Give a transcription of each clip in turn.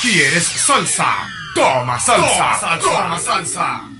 Si eres salsa, salsa, toma salsa. Toma salsa.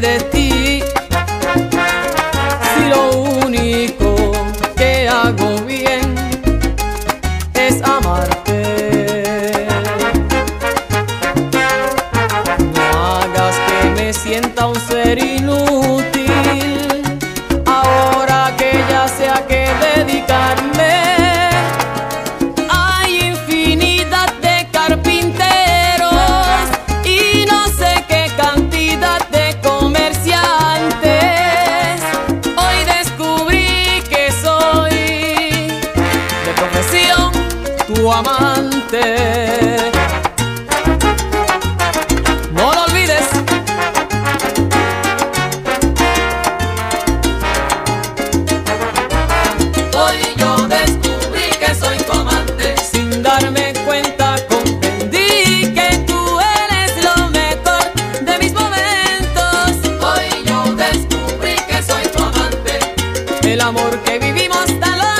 de. el amor que vivimos tan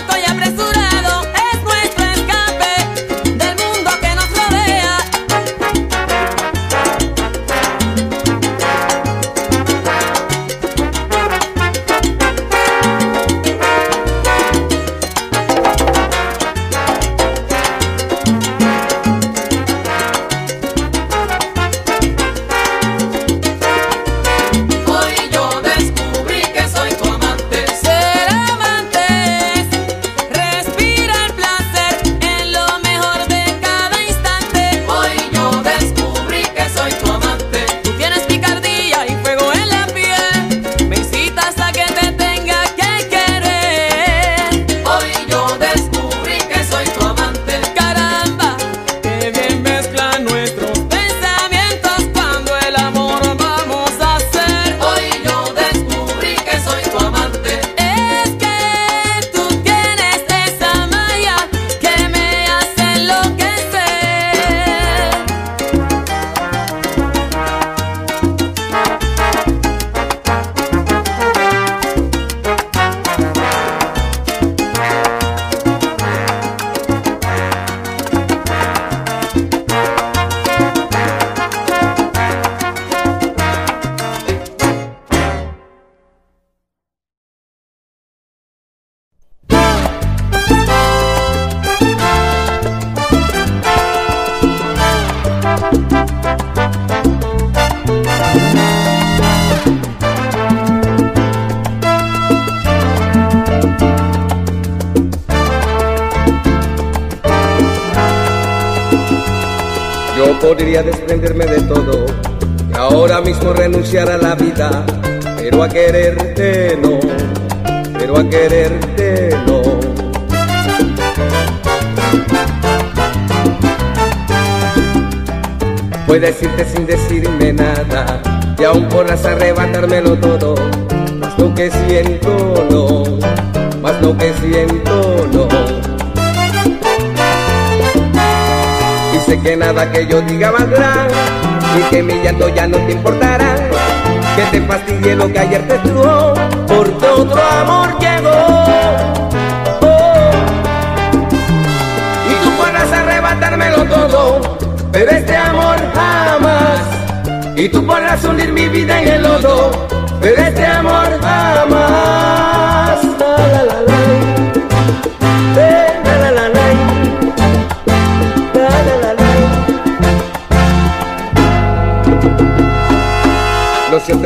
lo que ayer te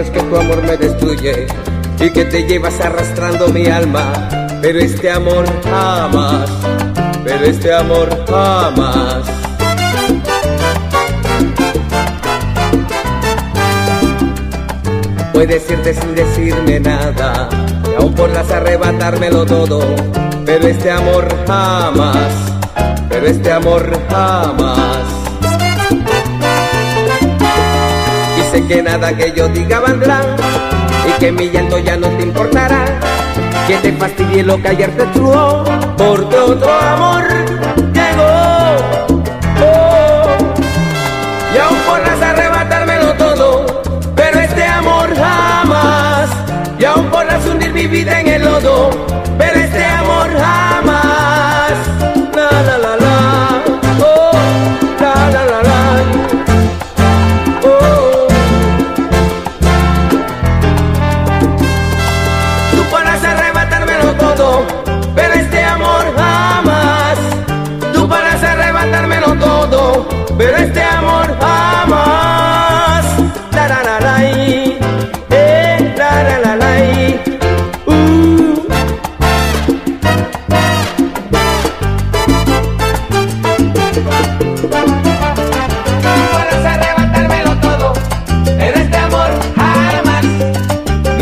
que tu amor me destruye y que te llevas arrastrando mi alma, pero este amor jamás, pero este amor jamás. Puedes irte sin decirme nada, y aún podrás arrebatármelo todo, pero este amor jamás, pero este amor jamás. que nada que yo diga valdrá y que mi llanto ya no te importará. Que te fastidie lo que ayer te truó, porque otro amor llegó. Oh. Y aún podrás arrebatármelo todo, pero este amor jamás. Y aún podrás hundir mi vida en el lodo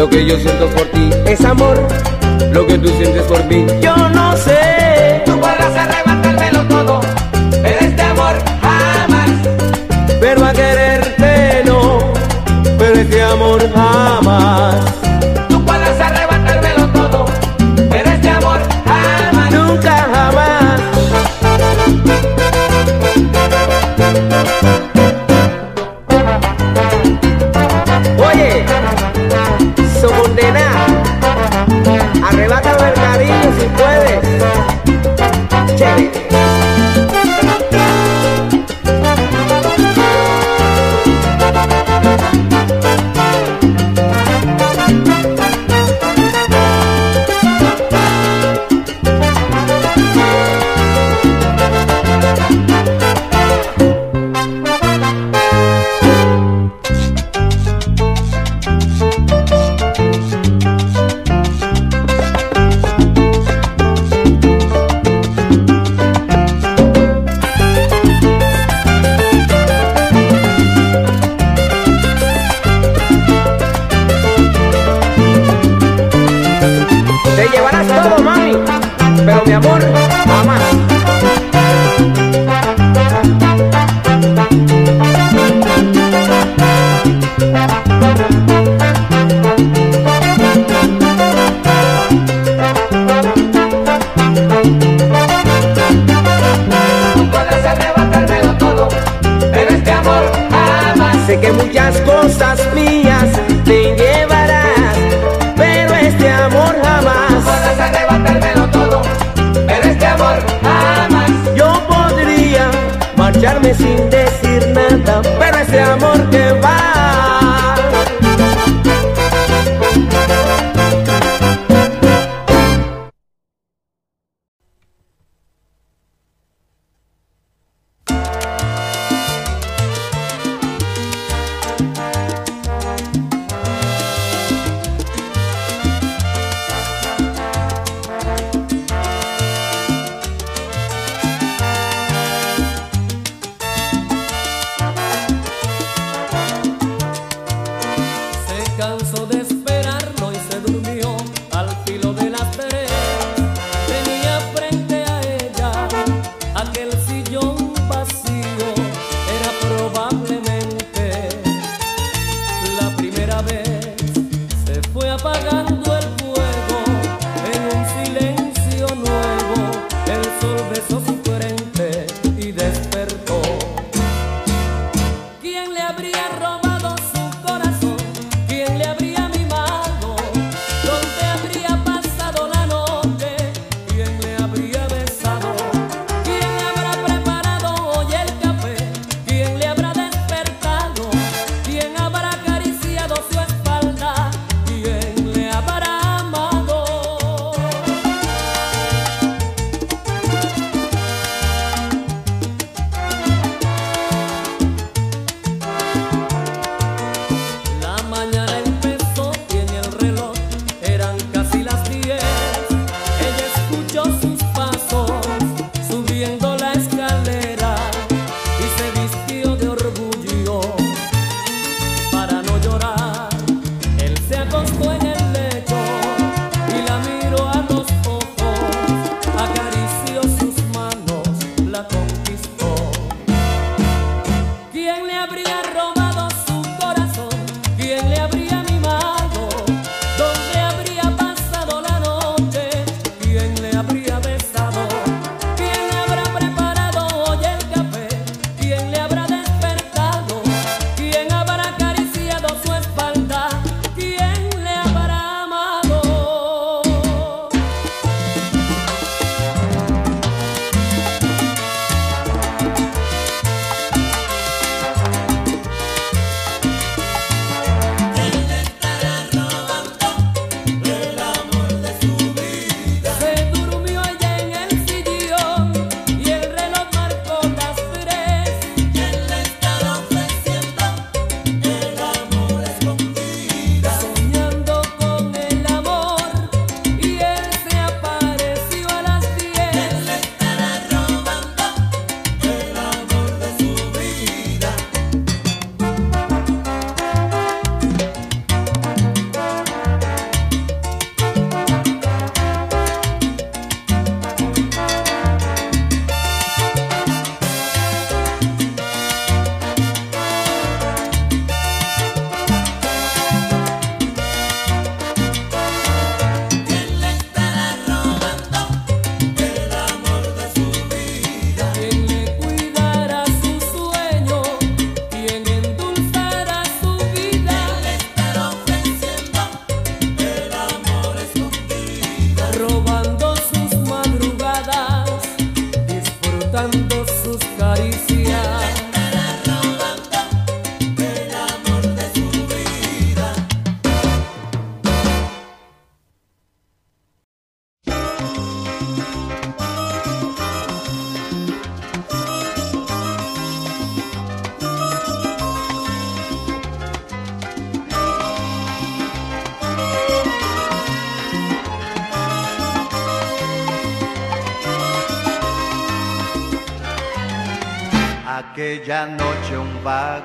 Lo que yo siento por ti es amor. Lo que tú sientes por mí, yo no sé. sin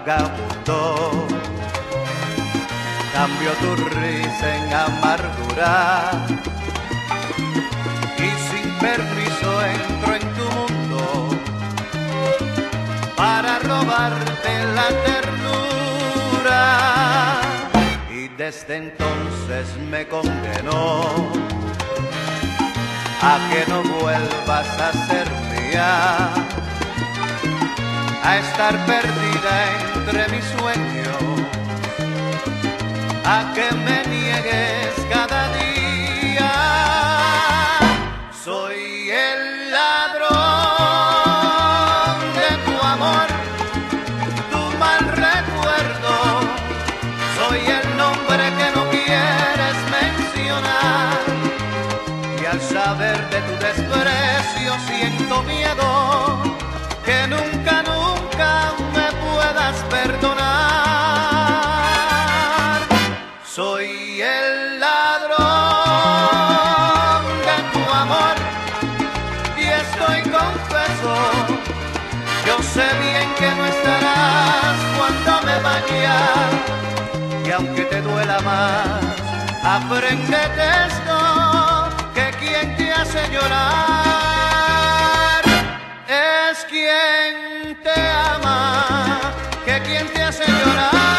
vagabundo. Cambio tu risa en amargura y sin permiso entro en tu mundo para robarte la ternura. Y desde entonces me condenó a que no vuelvas a ser mía a estar perdida entre mis sueños, a que me niegues cada día. Soy el ladrón de tu amor, tu mal recuerdo, soy el nombre que no quieres mencionar. Y al saber de tu desprecio siento miedo cuando me baña y aunque te duela más, aprendete esto, que quien te hace llorar es quien te ama, que quien te hace llorar.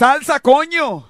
Salsa, coño.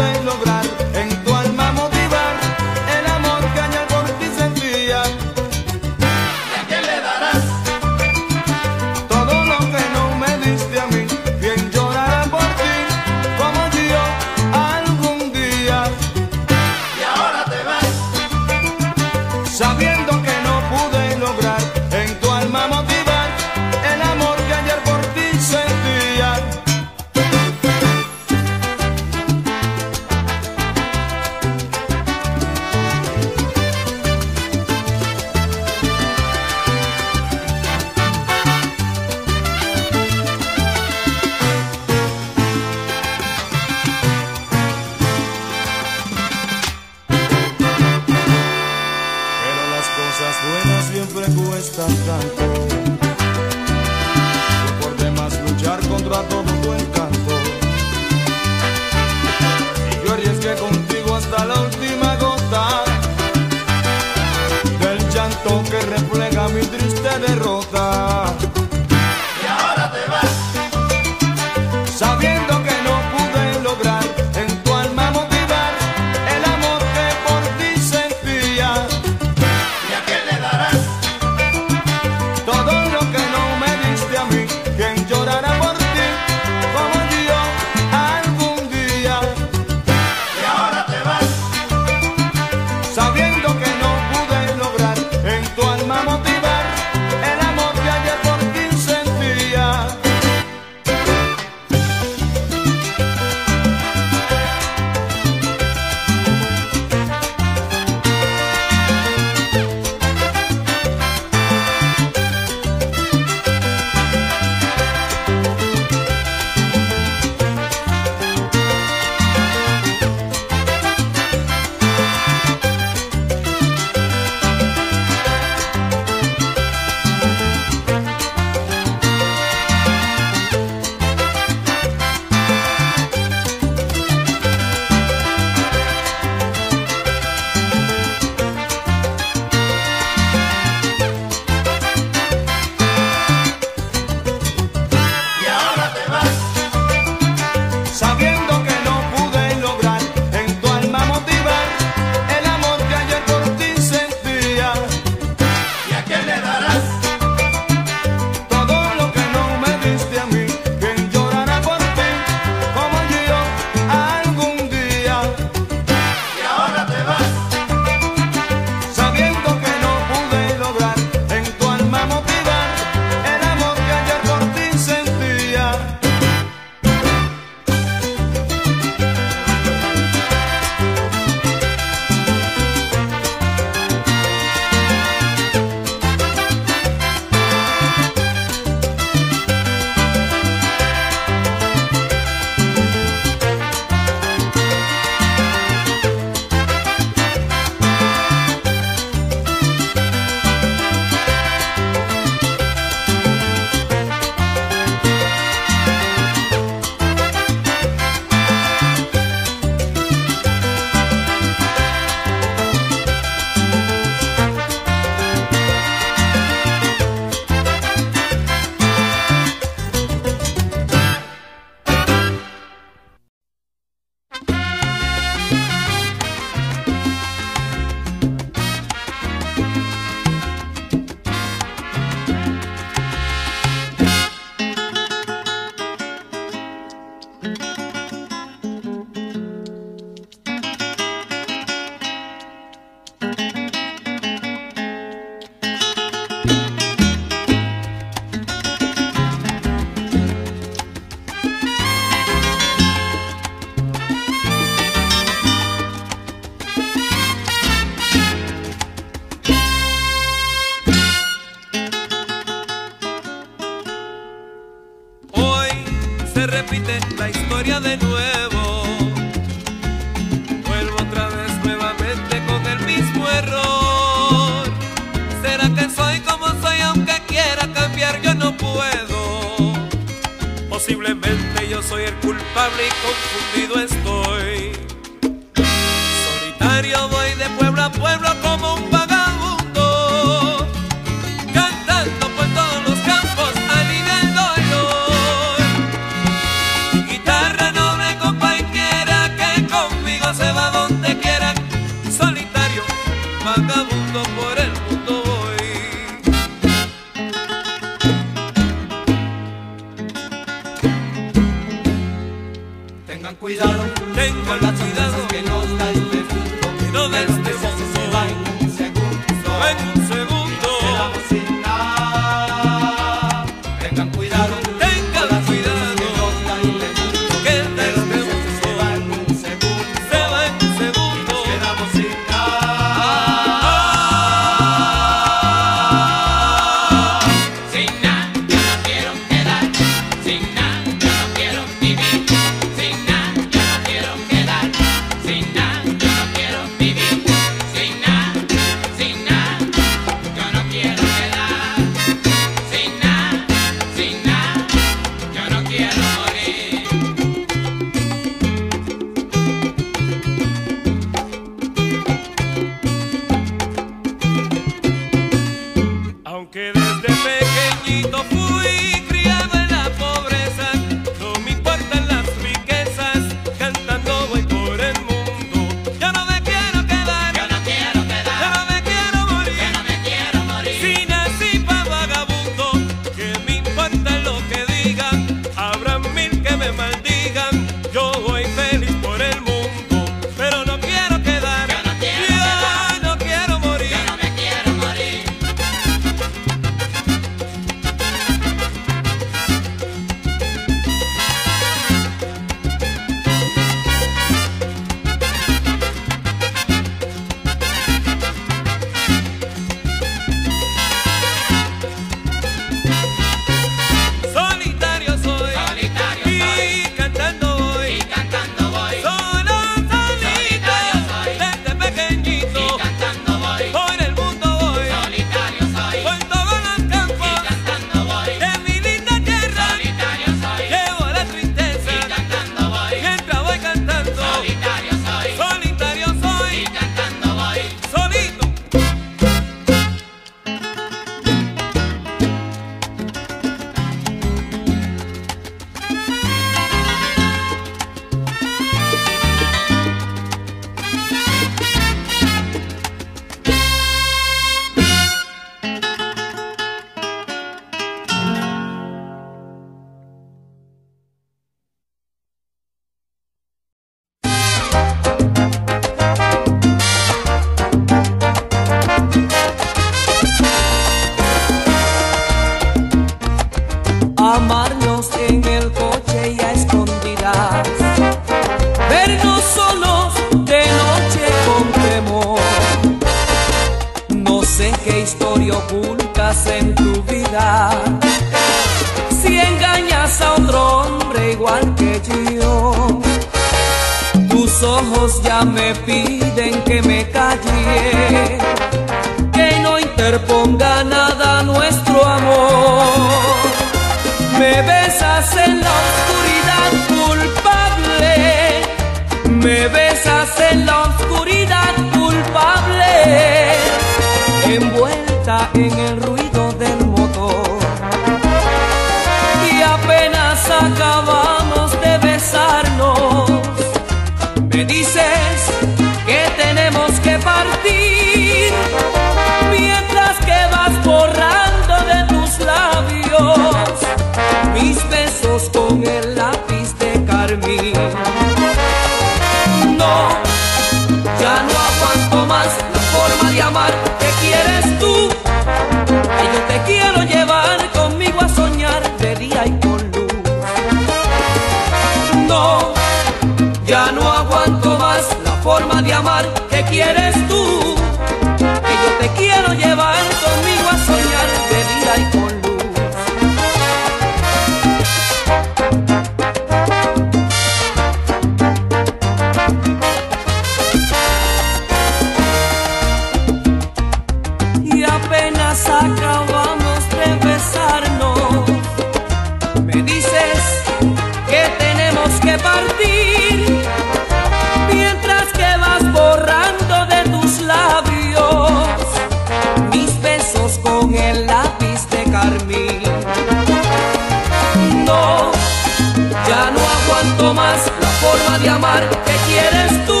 forma de amar que quieres tú,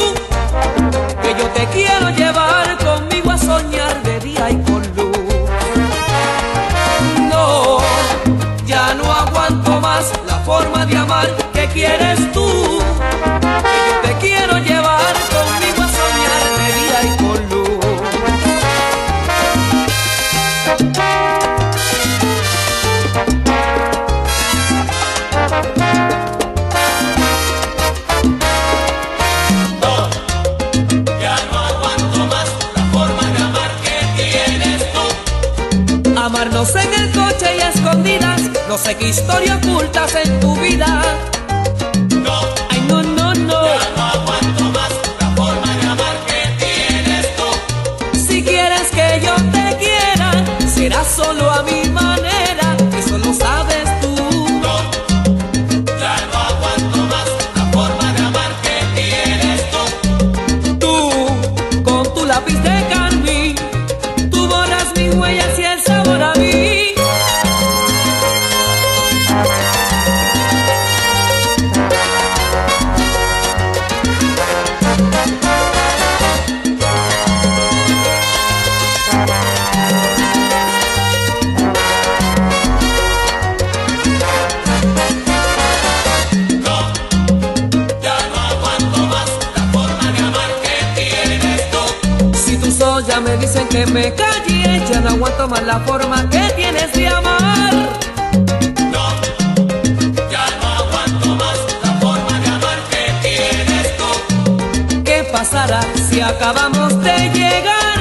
que yo te quiero llevar conmigo a soñar de día y con luz. No, ya no aguanto más la forma de amar que quieres tú. No sé qué historia ocultas en tu vida. me calle, ya no aguanto más la forma que tienes de amar. No, ya no aguanto más la forma de amar que tienes tú. ¿Qué pasará si acabamos de llegar?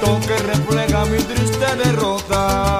que refleja mi triste derrota.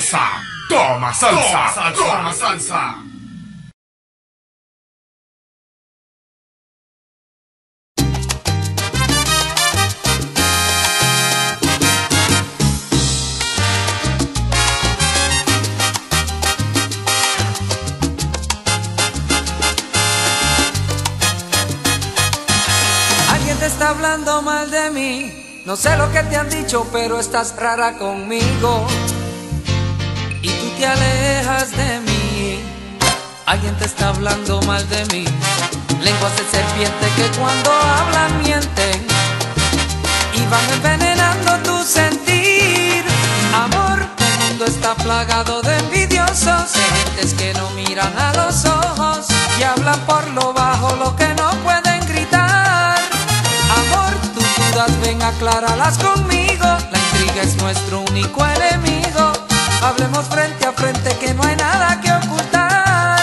salsa, toma salsa, toma salsa. Alguien te está hablando mal de mí. No sé lo que te han dicho, pero estás rara conmigo te alejas de mí. Alguien te está hablando mal de mí. Lenguas de serpiente que cuando hablan mienten y van envenenando tu sentir. Amor, el mundo está plagado de envidiosos, de gentes que no miran a los ojos y hablan por lo bajo lo que no pueden gritar. Amor, tus dudas ven acláralas conmigo. La intriga es nuestro único enemigo. Hablemos frente a frente que no hay nada que ocultar.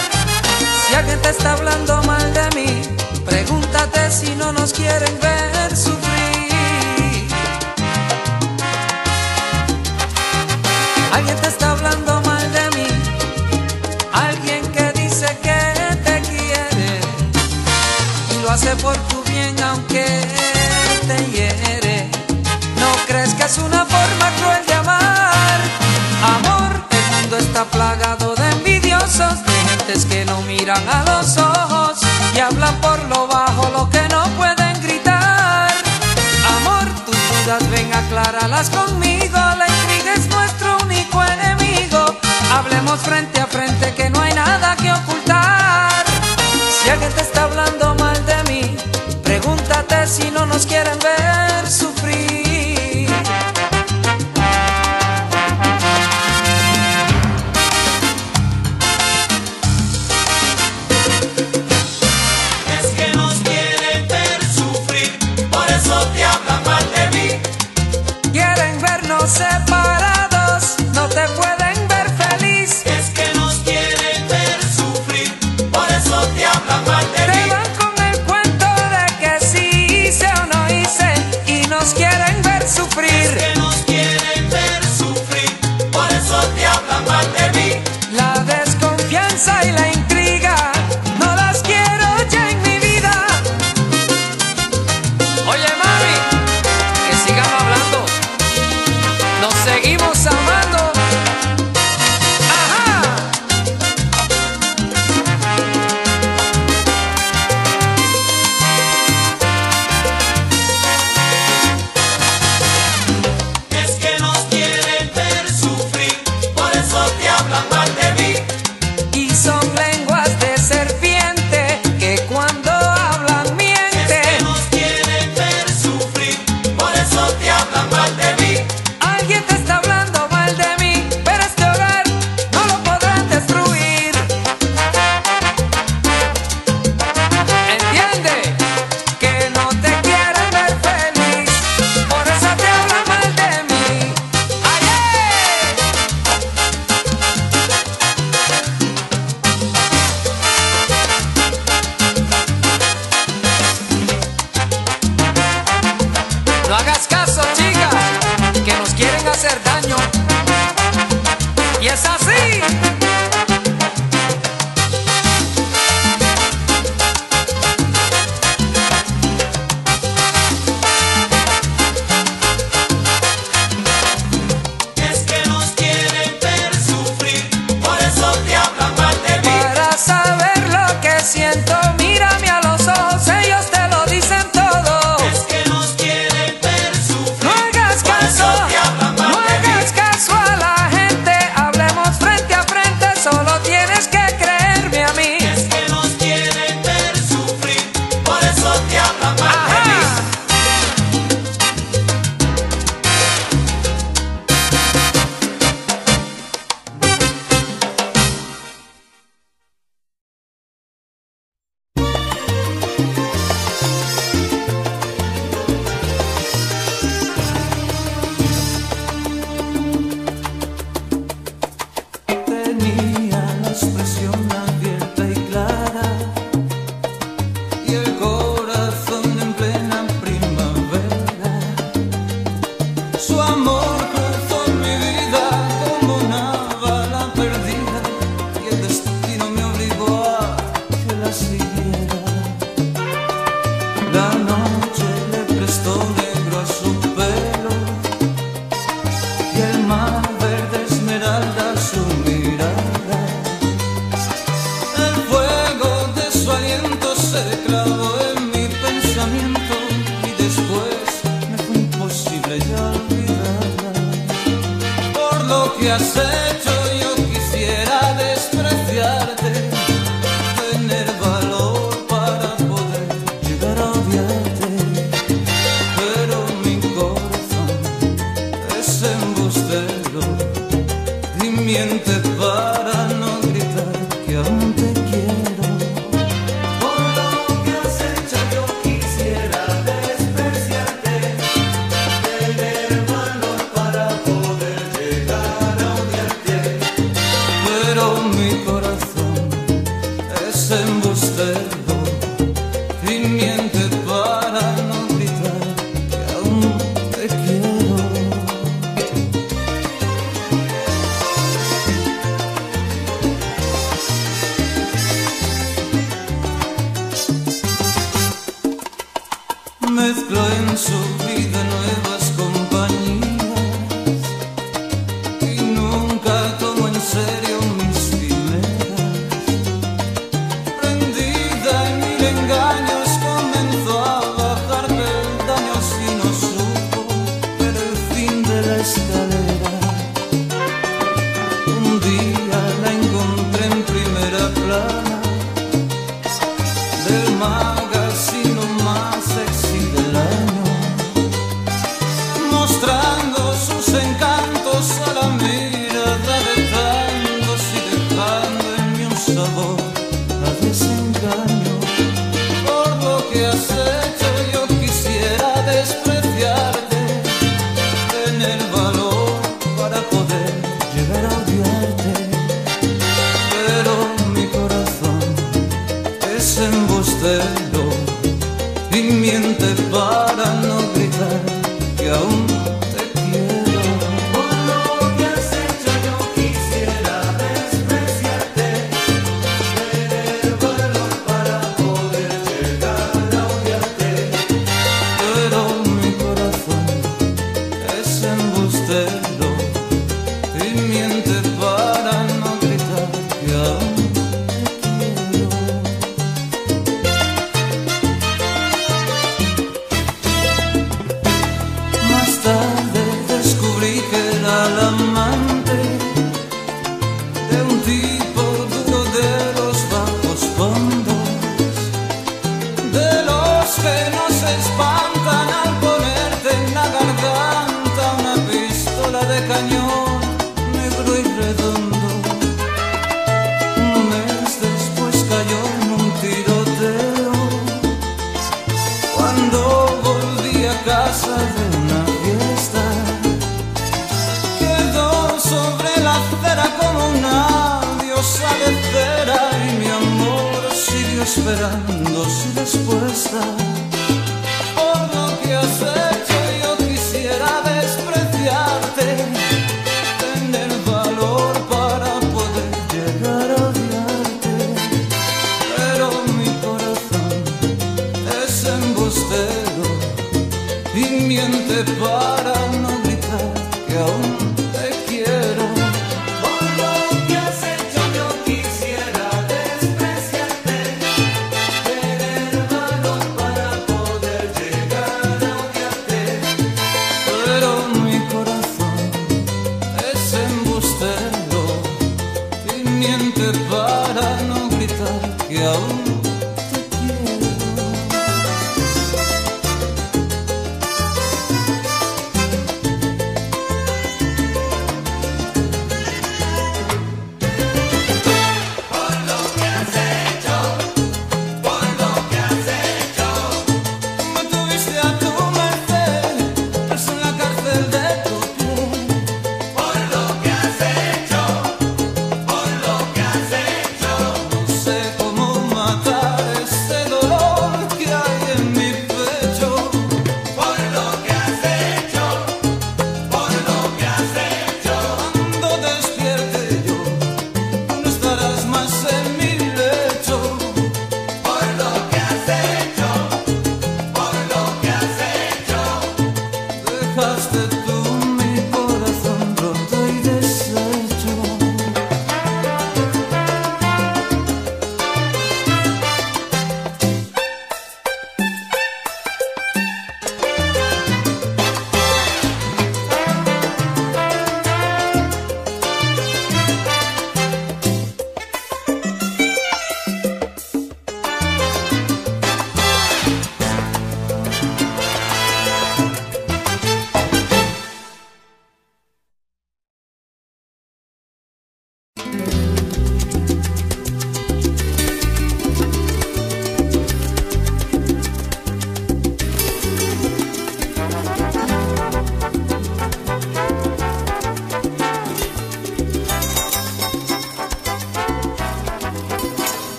Si alguien te está hablando mal de mí, pregúntate si no nos quieren ver sufrir. Alguien te está hablando mal de mí, alguien que dice que te quiere y lo hace por tu bien aunque te hiere. No crees que es una forma cruel de amar. Está plagado de envidiosos, de gentes que no miran a los ojos y hablan por lo bajo lo que no pueden gritar. Amor, tus dudas ven acláralas conmigo, la intriga es nuestro único enemigo. Hablemos frente a frente que no hay nada que ocultar. Si alguien te está hablando mal de mí, pregúntate si no nos quieren ver.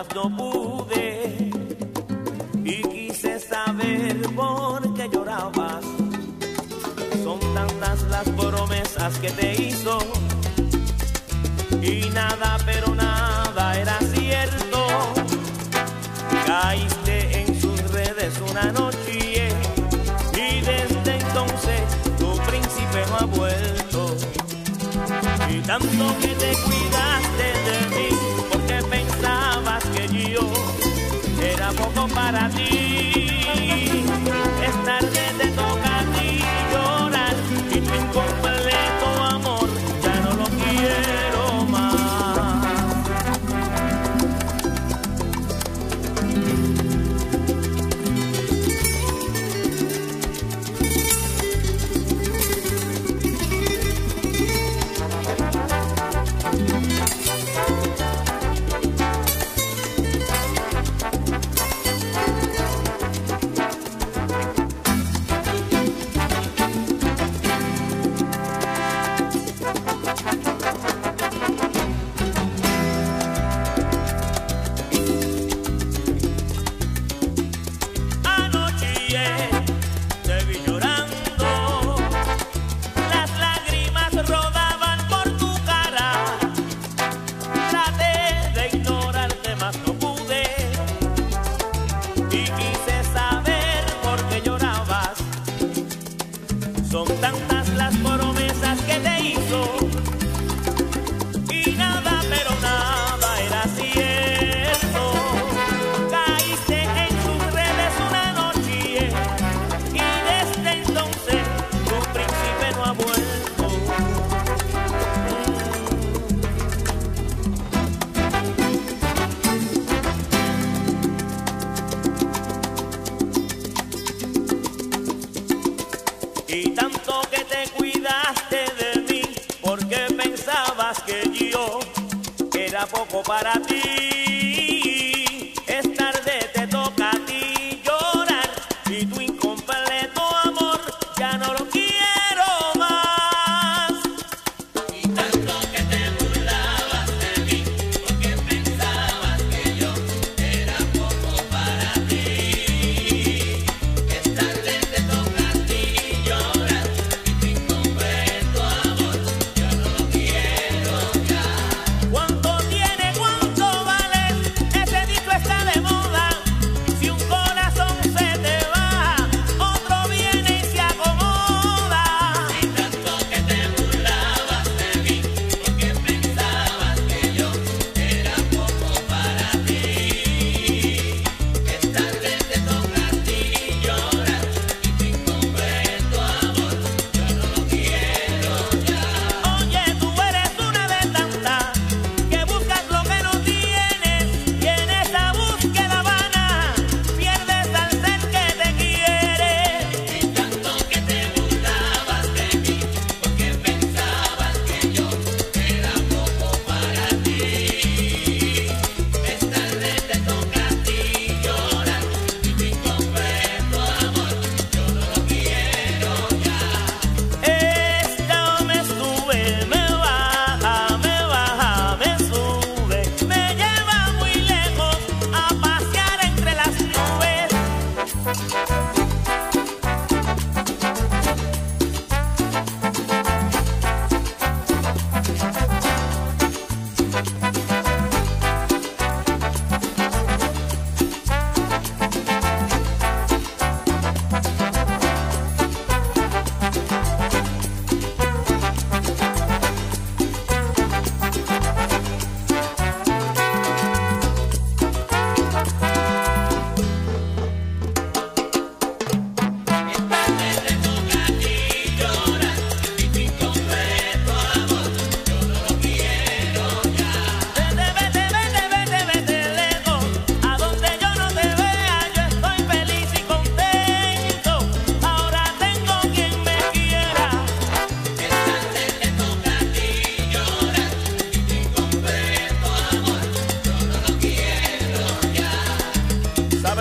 I've no Son tantas para ti.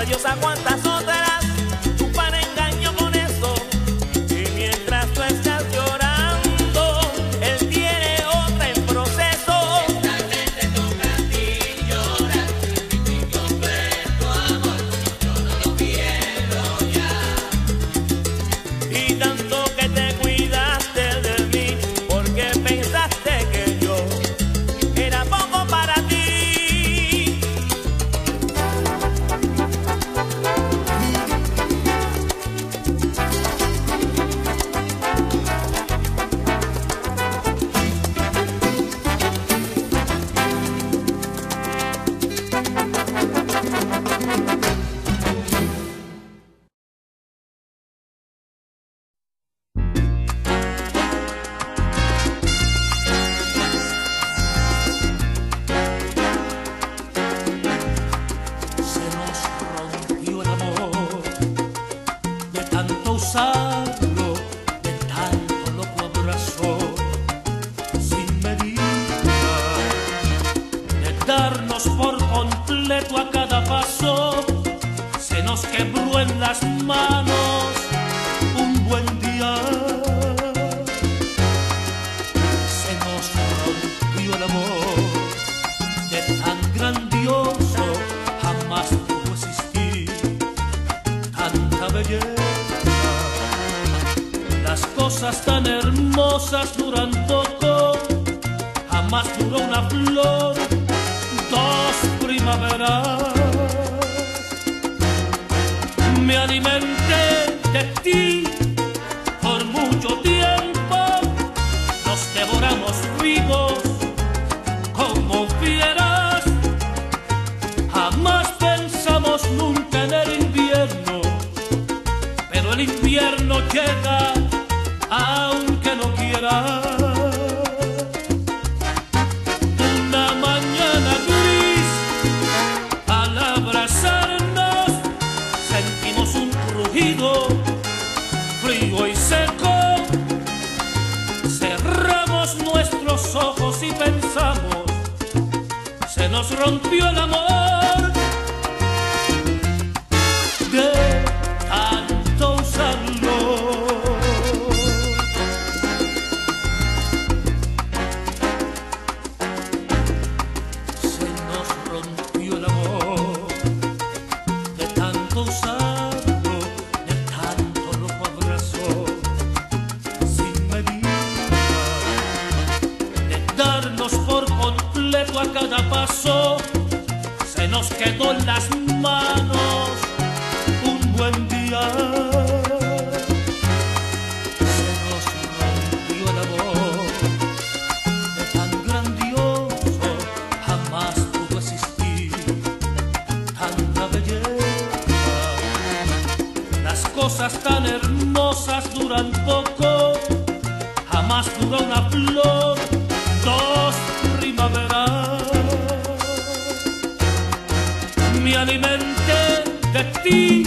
Ya. ¿Sabe Dios ti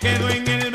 quedo en el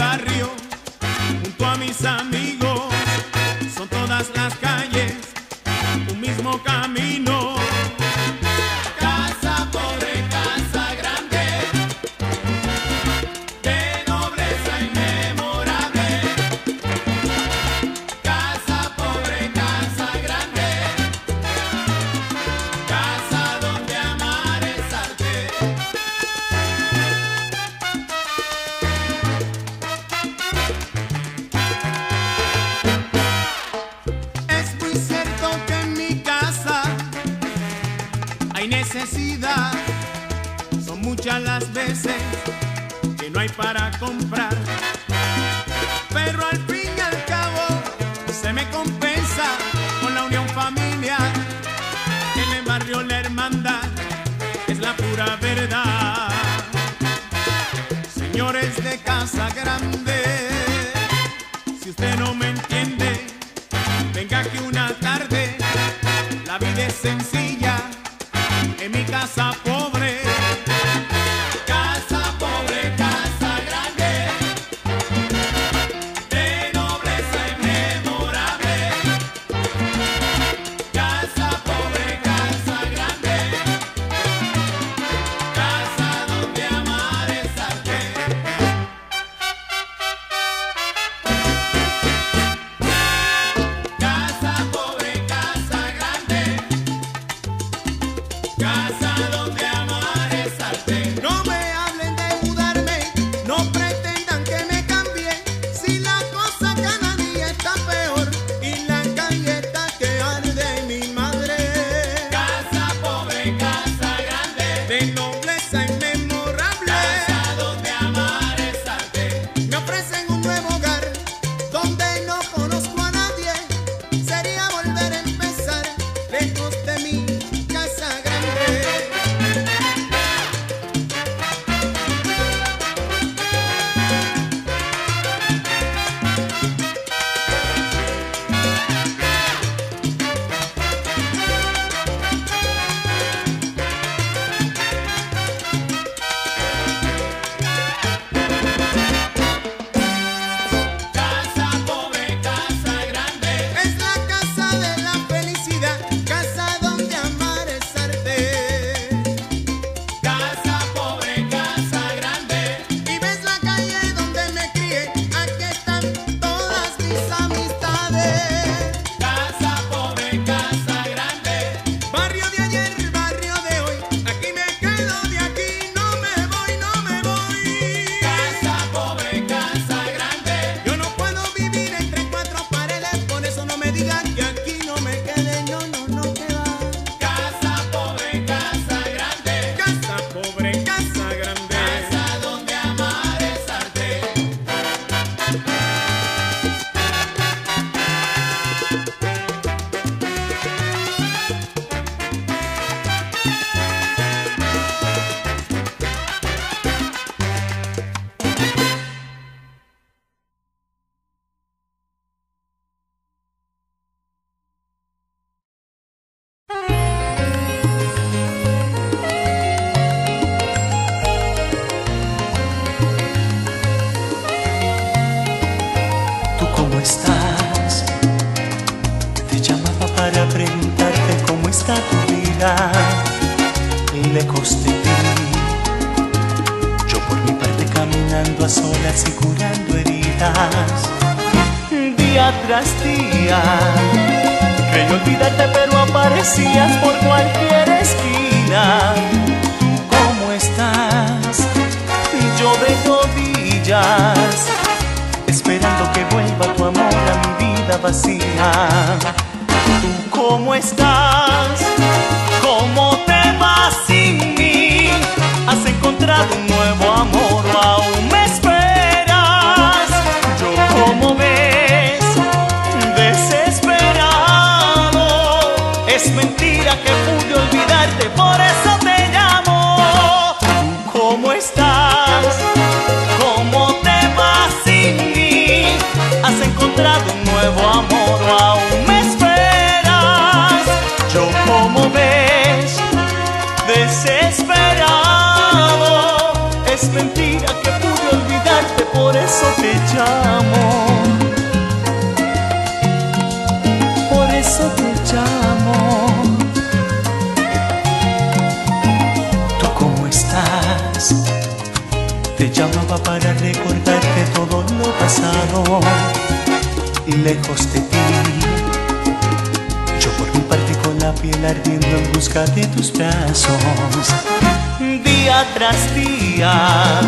Día,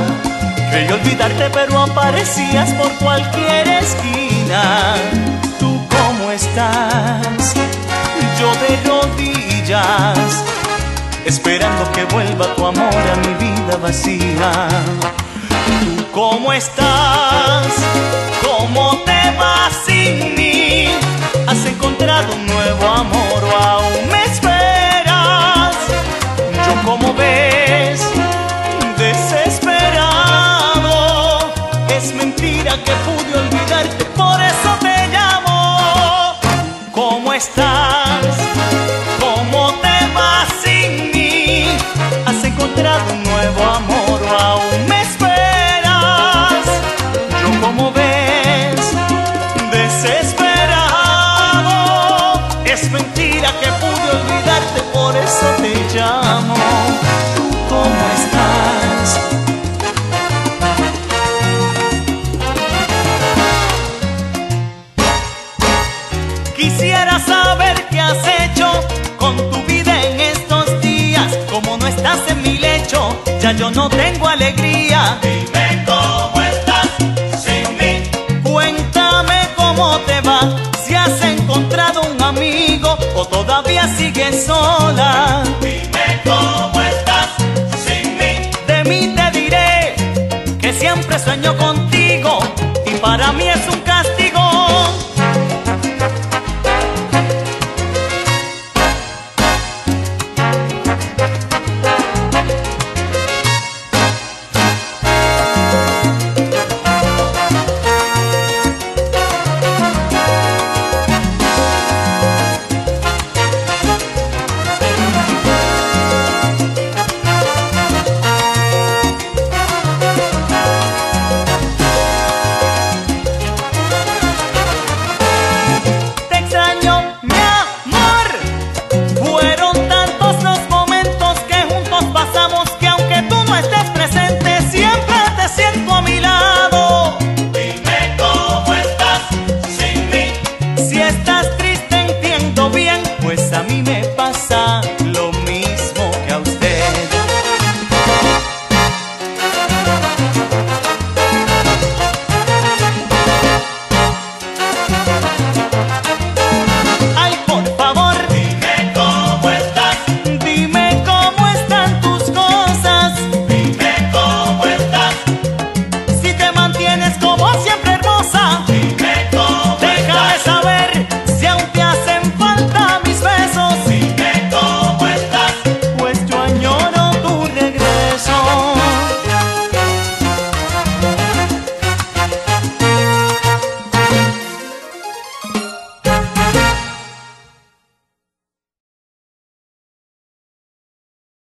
creí olvidarte pero aparecías por cualquier esquina. ¿Tú cómo estás? Yo de rodillas, esperando que vuelva tu amor a mi vida vacía. ¿Tú cómo estás? ¿Cómo te vas sin mí? ¿Has encontrado un nuevo amor o aún me esperas? Yo como ves, desesperado. Es mentira que pude olvidarte, por eso te llamo. ¿Cómo estás? ¿Cómo te vas sin mí? ¿Has encontrado un nuevo amor o aún me esperas? Yo como ves, desesperado. Es mentira que pude olvidarte, por eso te llamo. Yo no tengo alegría. Dime cómo estás sin mí. Cuéntame cómo te va. Si has encontrado un amigo o todavía sigues sola. Dime cómo estás sin mí. De mí te diré que siempre sueño contigo y para mí es un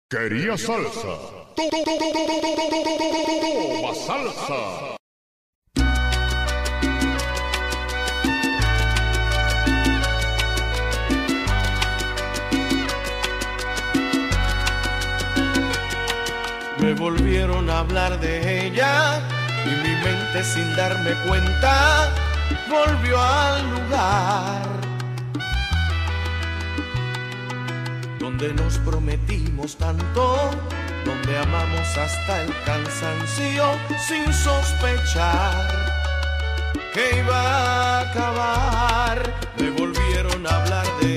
Quería salsa. Toma salsa. Me volvieron a hablar de ella y mi mente sin darme cuenta volvió al lugar donde nos prometimos tanto, donde amamos hasta el cansancio sin sospechar que iba a acabar. Me volvieron a hablar de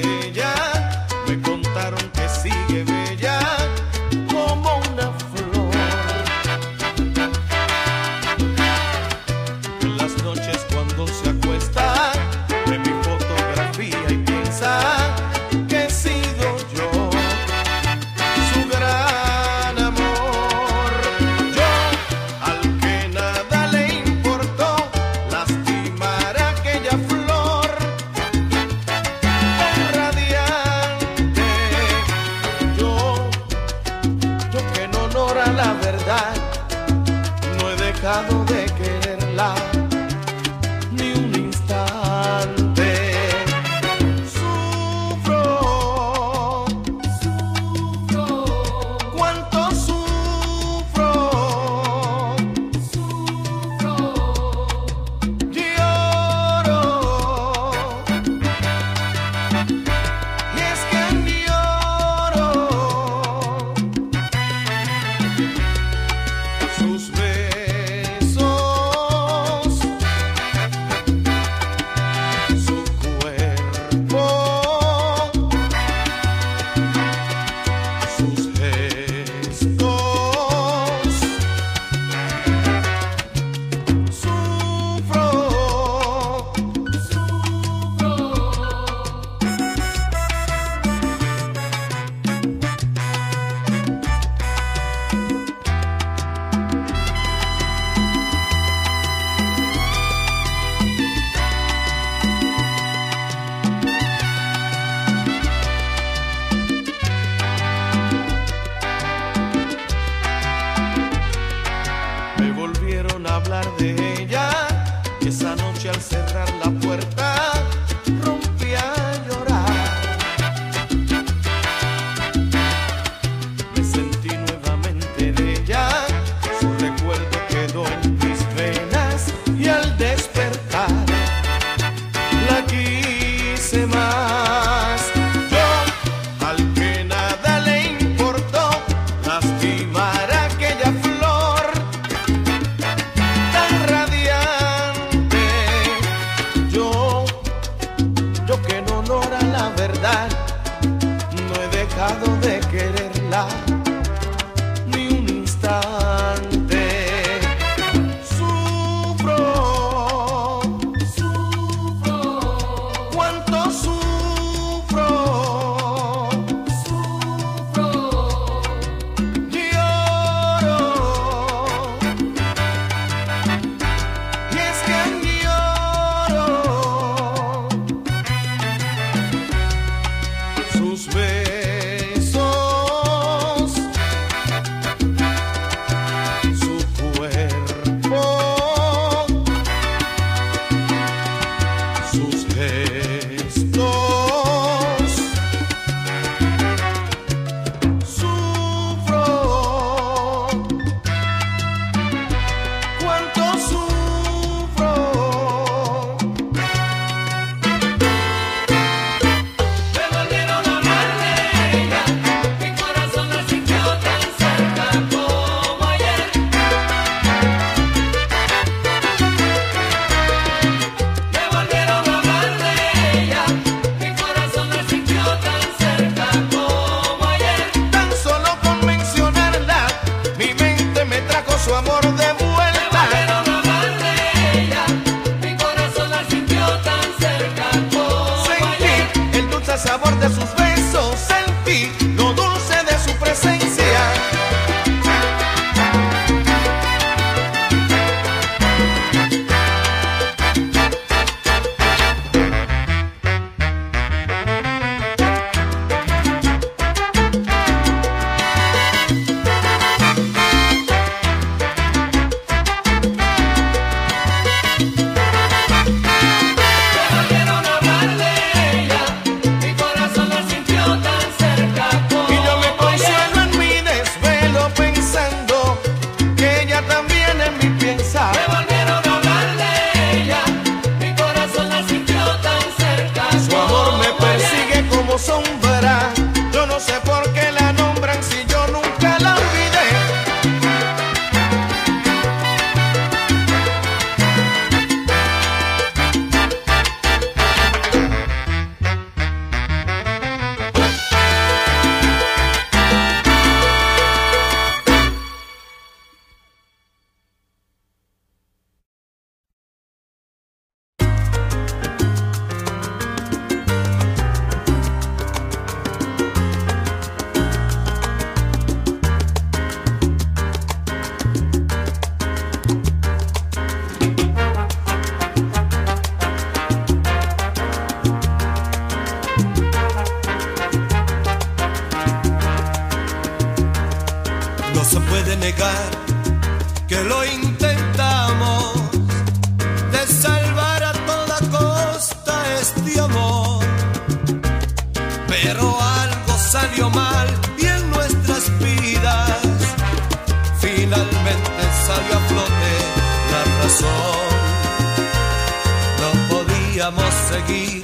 No se puede negar que lo intentamos de salvar a toda costa este amor. Pero algo salió mal y en nuestras vidas finalmente salió a flote la razón. No podíamos seguir